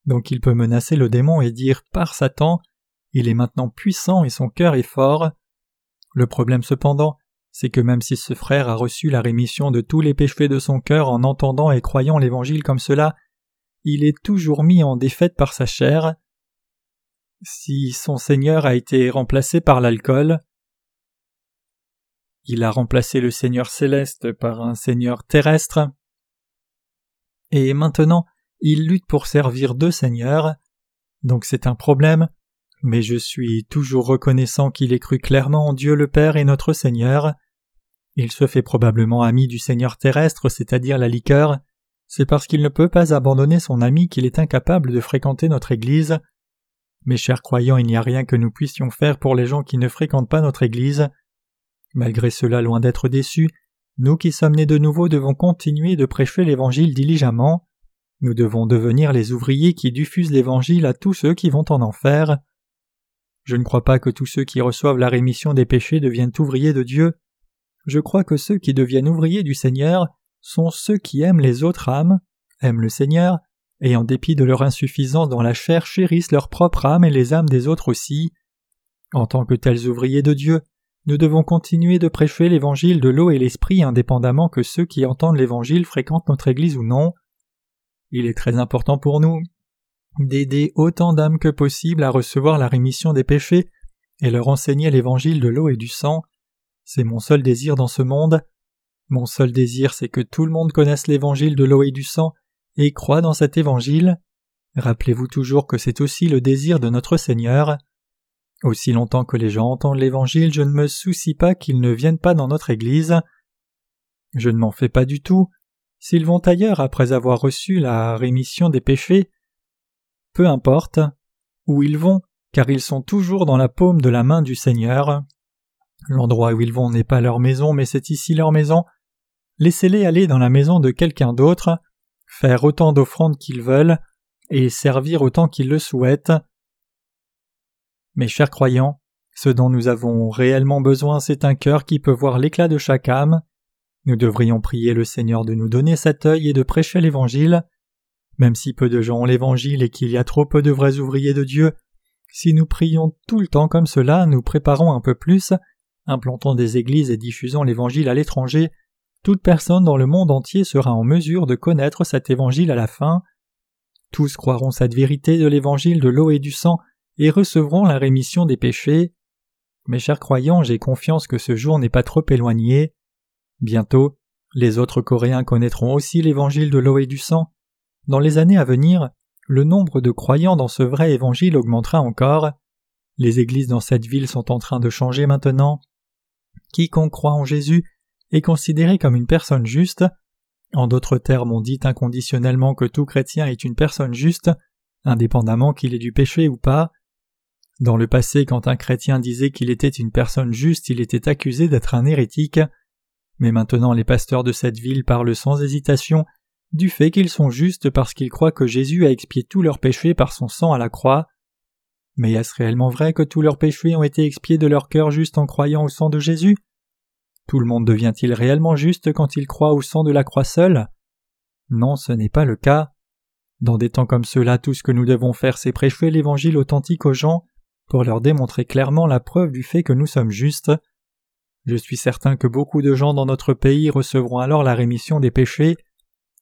Speaker 1: donc il peut menacer le démon et dire par Satan, il est maintenant puissant et son cœur est fort. Le problème cependant, c'est que même si ce frère a reçu la rémission de tous les péchés de son cœur en entendant et croyant l'Évangile comme cela, il est toujours mis en défaite par sa chair si son Seigneur a été remplacé par l'alcool. Il a remplacé le Seigneur céleste par un Seigneur terrestre. Et maintenant, il lutte pour servir deux Seigneurs. Donc c'est un problème, mais je suis toujours reconnaissant qu'il ait cru clairement en Dieu le Père et notre Seigneur. Il se fait probablement ami du Seigneur terrestre, c'est-à-dire la liqueur. C'est parce qu'il ne peut pas abandonner son ami qu'il est incapable de fréquenter notre Église. Mes chers croyants, il n'y a rien que nous puissions faire pour les gens qui ne fréquentent pas notre Église. Malgré cela, loin d'être déçus, nous qui sommes nés de nouveau devons continuer de prêcher l'Évangile diligemment. Nous devons devenir les ouvriers qui diffusent l'Évangile à tous ceux qui vont en enfer. Je ne crois pas que tous ceux qui reçoivent la rémission des péchés deviennent ouvriers de Dieu. Je crois que ceux qui deviennent ouvriers du Seigneur sont ceux qui aiment les autres âmes, aiment le Seigneur et en dépit de leur insuffisance dans la chair chérissent leur propre âme et les âmes des autres aussi. En tant que tels ouvriers de Dieu, nous devons continuer de prêcher l'évangile de l'eau et l'esprit indépendamment que ceux qui entendent l'évangile fréquentent notre Église ou non. Il est très important pour nous d'aider autant d'âmes que possible à recevoir la rémission des péchés et leur enseigner l'évangile de l'eau et du sang. C'est mon seul désir dans ce monde. Mon seul désir, c'est que tout le monde connaisse l'évangile de l'eau et du sang et croit dans cet évangile. Rappelez-vous toujours que c'est aussi le désir de notre Seigneur. Aussi longtemps que les gens entendent l'évangile, je ne me soucie pas qu'ils ne viennent pas dans notre Église. Je ne m'en fais pas du tout. S'ils vont ailleurs après avoir reçu la rémission des péchés, peu importe où ils vont, car ils sont toujours dans la paume de la main du Seigneur. L'endroit où ils vont n'est pas leur maison, mais c'est ici leur maison. Laissez-les aller dans la maison de quelqu'un d'autre, faire autant d'offrandes qu'ils veulent, et servir autant qu'ils le souhaitent. Mes chers croyants, ce dont nous avons réellement besoin, c'est un cœur qui peut voir l'éclat de chaque âme. Nous devrions prier le Seigneur de nous donner cet œil et de prêcher l'Évangile. Même si peu de gens ont l'Évangile et qu'il y a trop peu de vrais ouvriers de Dieu, si nous prions tout le temps comme cela, nous préparons un peu plus, implantons des églises et diffusons l'Évangile à l'étranger, toute personne dans le monde entier sera en mesure de connaître cet évangile à la fin. Tous croiront cette vérité de l'évangile de l'eau et du sang et recevront la rémission des péchés. Mes chers croyants, j'ai confiance que ce jour n'est pas trop éloigné. Bientôt, les autres Coréens connaîtront aussi l'évangile de l'eau et du sang. Dans les années à venir, le nombre de croyants dans ce vrai évangile augmentera encore. Les églises dans cette ville sont en train de changer maintenant. Quiconque croit en Jésus est considéré comme une personne juste. En d'autres termes, on dit inconditionnellement que tout chrétien est une personne juste, indépendamment qu'il ait du péché ou pas. Dans le passé, quand un chrétien disait qu'il était une personne juste, il était accusé d'être un hérétique. Mais maintenant, les pasteurs de cette ville parlent sans hésitation du fait qu'ils sont justes parce qu'ils croient que Jésus a expié tous leurs péchés par son sang à la croix. Mais est-ce réellement vrai que tous leurs péchés ont été expiés de leur cœur juste en croyant au sang de Jésus? Tout le monde devient-il réellement juste quand il croit au sang de la croix seule? Non, ce n'est pas le cas. Dans des temps comme ceux-là, tout ce que nous devons faire, c'est prêcher l'évangile authentique aux gens pour leur démontrer clairement la preuve du fait que nous sommes justes. Je suis certain que beaucoup de gens dans notre pays recevront alors la rémission des péchés.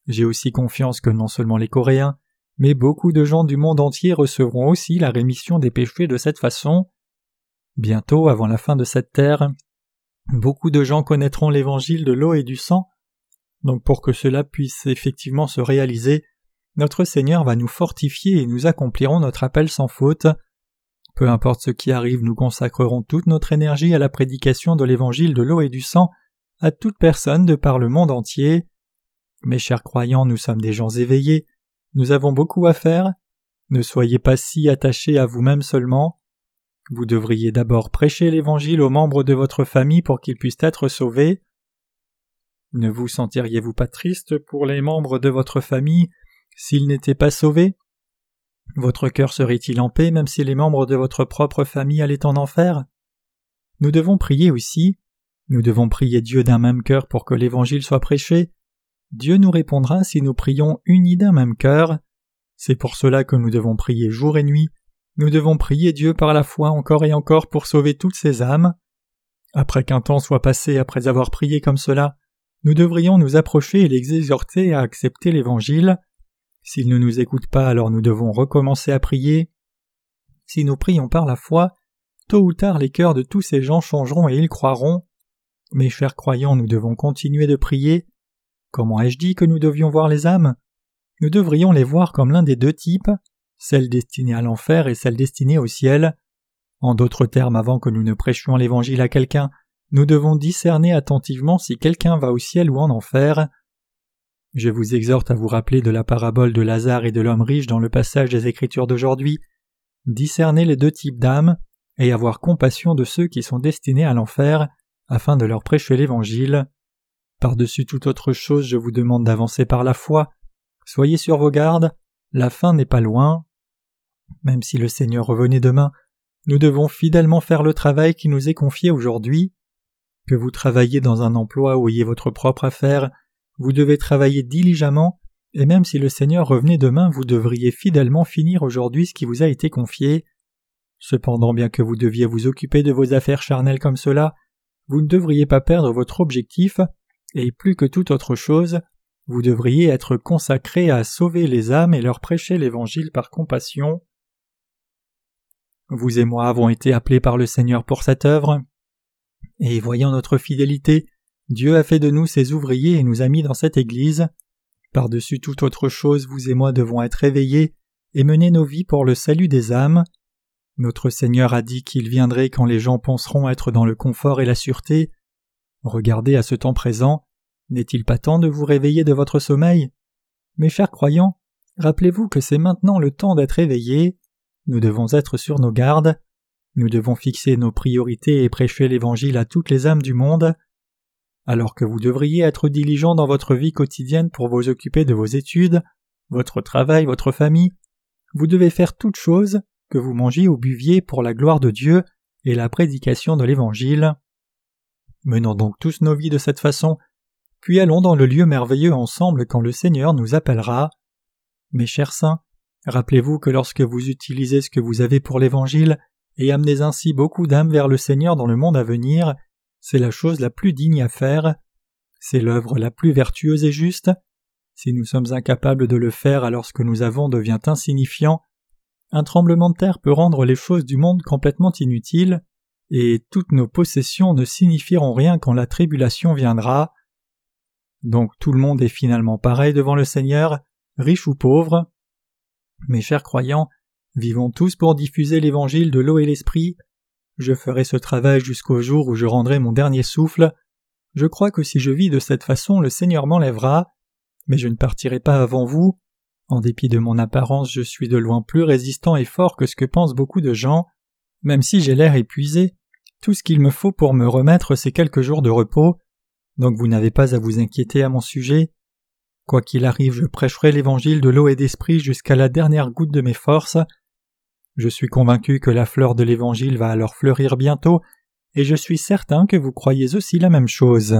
Speaker 1: J'ai aussi confiance que non seulement les Coréens, mais beaucoup de gens du monde entier recevront aussi la rémission des péchés de cette façon. Bientôt, avant la fin de cette terre, Beaucoup de gens connaîtront l'évangile de l'eau et du sang. Donc pour que cela puisse effectivement se réaliser, notre Seigneur va nous fortifier et nous accomplirons notre appel sans faute. Peu importe ce qui arrive, nous consacrerons toute notre énergie à la prédication de l'évangile de l'eau et du sang à toute personne de par le monde entier. Mes chers croyants, nous sommes des gens éveillés, nous avons beaucoup à faire. Ne soyez pas si attachés à vous-même seulement. Vous devriez d'abord prêcher l'Évangile aux membres de votre famille pour qu'ils puissent être sauvés. Ne vous sentiriez-vous pas triste pour les membres de votre famille s'ils n'étaient pas sauvés? Votre cœur serait-il en paix même si les membres de votre propre famille allaient en enfer? Nous devons prier aussi. Nous devons prier Dieu d'un même cœur pour que l'Évangile soit prêché. Dieu nous répondra si nous prions unis d'un même cœur. C'est pour cela que nous devons prier jour et nuit. Nous devons prier Dieu par la foi encore et encore pour sauver toutes ces âmes. Après qu'un temps soit passé après avoir prié comme cela, nous devrions nous approcher et les exhorter à accepter l'Évangile. S'ils ne nous écoutent pas, alors nous devons recommencer à prier. Si nous prions par la foi, tôt ou tard les cœurs de tous ces gens changeront et ils croiront. Mes chers croyants, nous devons continuer de prier, Comment ai-je dit que nous devions voir les âmes? Nous devrions les voir comme l'un des deux types, celle destinée à l'enfer et celle destinée au ciel. En d'autres termes, avant que nous ne prêchions l'Évangile à quelqu'un, nous devons discerner attentivement si quelqu'un va au ciel ou en enfer. Je vous exhorte à vous rappeler de la parabole de Lazare et de l'homme riche dans le passage des Écritures d'aujourd'hui. Discerner les deux types d'âmes et avoir compassion de ceux qui sont destinés à l'enfer, afin de leur prêcher l'Évangile. Par-dessus toute autre chose, je vous demande d'avancer par la foi. Soyez sur vos gardes, la fin n'est pas loin. Même si le Seigneur revenait demain, nous devons fidèlement faire le travail qui nous est confié aujourd'hui. Que vous travaillez dans un emploi ou ayez votre propre affaire, vous devez travailler diligemment, et même si le Seigneur revenait demain, vous devriez fidèlement finir aujourd'hui ce qui vous a été confié. Cependant, bien que vous deviez vous occuper de vos affaires charnelles comme cela, vous ne devriez pas perdre votre objectif et plus que toute autre chose, vous devriez être consacré à sauver les âmes et leur prêcher l'Évangile par compassion. Vous et moi avons été appelés par le Seigneur pour cette œuvre, et voyant notre fidélité, Dieu a fait de nous ses ouvriers et nous a mis dans cette Église. Par-dessus toute autre chose, vous et moi devons être éveillés et mener nos vies pour le salut des âmes. Notre Seigneur a dit qu'il viendrait quand les gens penseront être dans le confort et la sûreté, Regardez à ce temps présent, n'est-il pas temps de vous réveiller de votre sommeil? Mes chers croyants, rappelez-vous que c'est maintenant le temps d'être éveillés, nous devons être sur nos gardes, nous devons fixer nos priorités et prêcher l'Évangile à toutes les âmes du monde. Alors que vous devriez être diligent dans votre vie quotidienne pour vous occuper de vos études, votre travail, votre famille, vous devez faire toutes choses, que vous mangiez ou buviez pour la gloire de Dieu et la prédication de l'Évangile. Menons donc tous nos vies de cette façon, puis allons dans le lieu merveilleux ensemble quand le Seigneur nous appellera. Mes chers saints, rappelez-vous que lorsque vous utilisez ce que vous avez pour l'Évangile et amenez ainsi beaucoup d'âmes vers le Seigneur dans le monde à venir, c'est la chose la plus digne à faire, c'est l'œuvre la plus vertueuse et juste. Si nous sommes incapables de le faire alors ce que nous avons devient insignifiant, un tremblement de terre peut rendre les choses du monde complètement inutiles et toutes nos possessions ne signifieront rien quand la tribulation viendra. Donc tout le monde est finalement pareil devant le Seigneur, riche ou pauvre. Mes chers croyants, vivons tous pour diffuser l'évangile de l'eau et l'esprit. Je ferai ce travail jusqu'au jour où je rendrai mon dernier souffle. Je crois que si je vis de cette façon, le Seigneur m'enlèvera, mais je ne partirai pas avant vous. En dépit de mon apparence, je suis de loin plus résistant et fort que ce que pensent beaucoup de gens. Même si j'ai l'air épuisé, tout ce qu'il me faut pour me remettre, c'est quelques jours de repos, donc vous n'avez pas à vous inquiéter à mon sujet. Quoi qu'il arrive, je prêcherai l'évangile de l'eau et d'esprit jusqu'à la dernière goutte de mes forces. Je suis convaincu que la fleur de l'évangile va alors fleurir bientôt, et je suis certain que vous croyez aussi la même chose.